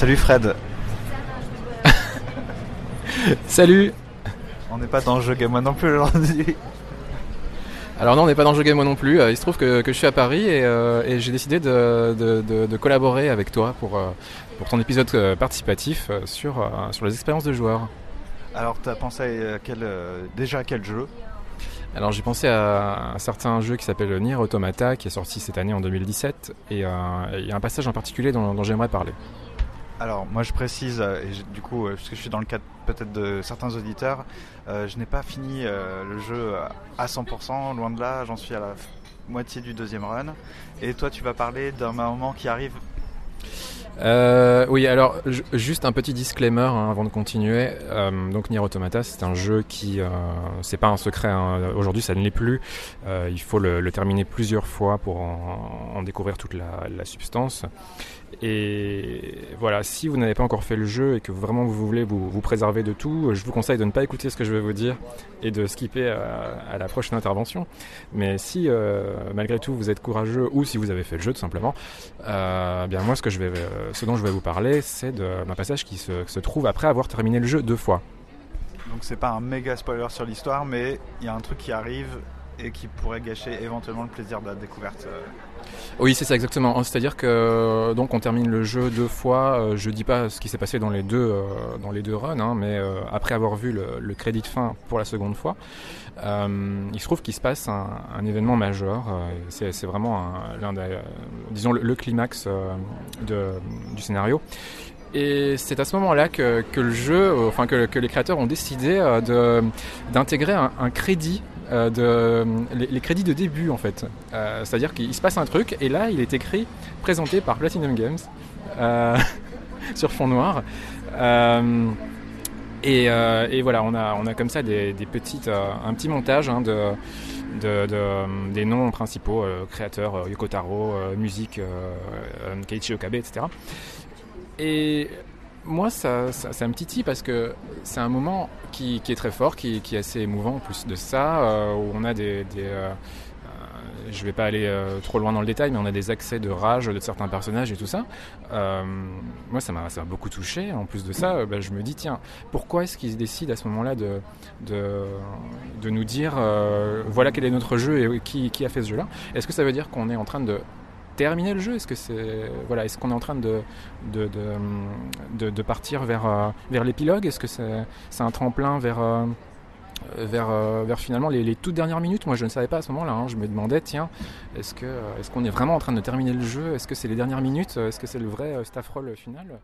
Salut Fred. Salut On n'est pas dans le jeu Game One non plus aujourd'hui. Alors non, on n'est pas dans le jeu Game One non plus. Euh, Il se trouve que, que je suis à Paris et, euh, et j'ai décidé de, de- de- de collaborer avec toi pour, euh, pour ton épisode participatif sur, sur les expériences de joueurs. Alors t'as pensé à quel, déjà à quel jeu? Alors j'ai pensé à un certain jeu qui s'appelle Nier Automata qui est sorti cette année en 2017 et euh, il y a un passage en particulier dont, dont j'aimerais parler. Alors moi je précise, euh, et du coup, euh, parce que je suis dans le cadre peut-être de certains auditeurs, euh, je n'ai pas fini le jeu à 100%, loin de là, j'en suis à la moitié du deuxième run. Et toi tu vas parler d'un moment qui arrive. Euh, oui, alors ju- juste un petit disclaimer hein, avant de continuer. Euh, donc Nier Automata, c'est un jeu qui, euh, c'est pas un secret. hein. Aujourd'hui, ça ne l'est plus. Euh, il faut le, terminer plusieurs fois pour en, découvrir toute la, substance. Et voilà, si vous n'avez pas encore fait le jeu et que vraiment vous voulez vous, vous préserver de tout, je vous conseille de ne pas écouter ce que je vais vous dire et de skipper à, à la prochaine intervention. Mais si malgré tout vous êtes courageux ou si vous avez fait le jeu tout simplement, bien moi ce que je vais, ce dont je vais vous parler, c'est d'un passage qui se, se trouve après avoir terminé le jeu deux fois. Donc c'est pas un méga spoiler sur l'histoire, mais il y a un truc qui arrive et qui pourrait gâcher éventuellement le plaisir de la découverte. euh. Oui, c'est ça exactement. C'est-à-dire que donc on termine le jeu deux fois. Euh, je dis pas ce qui s'est passé dans les deux euh, dans les deux runs, hein, mais après avoir vu le, crédit de fin pour la seconde fois, il se trouve qu'il se passe un, événement majeur. c'est vraiment un- l'un des, disons le, climax du scénario. Et c'est à ce moment-là que, que le jeu, enfin que, que les créateurs ont décidé d'intégrer un crédit euh, de les, les crédits de début en fait. Euh, C'est-à-dire qu'il se passe un truc et là il est écrit présenté par Platinum Games euh, sur fond noir. Euh, et, euh, et voilà, on a, on a comme ça des, des petites, euh, un petit montage hein, de, de, de- des noms principaux, euh, créateurs, euh, Yoko Taro, euh, musique, euh, euh, Keiichi Okabe, etc. Et moi, ça, ça, me titille parce que c'est un moment qui, est très fort, qui, est assez émouvant en plus de ça, euh, où on a des... des euh, euh, je vais pas aller euh, trop loin dans le détail, mais on a des accès de rage de certains personnages et tout ça. Moi, ça m'a beaucoup touché. En plus de ça, bah, je me dis, tiens, pourquoi est-ce qu'ils décident à ce moment-là de, de, de nous dire, voilà quel est notre jeu et qui, qui a fait ce jeu-là? Est-ce que ça veut dire qu'on est en train de terminer le jeu? Est-ce que c'est voilà, est-ce qu'on est en train de de, de, partir vers euh, vers l'épilogue? Est-ce que c'est un tremplin vers euh, vers, euh, vers finalement les, toutes dernières minutes? Moi, je ne savais pas à ce moment-là. hein. Je me demandais, tiens, est-ce est-ce qu'on est vraiment en train de terminer le jeu? Est-ce que c'est les dernières minutes? Est-ce que c'est le vrai staff roll final?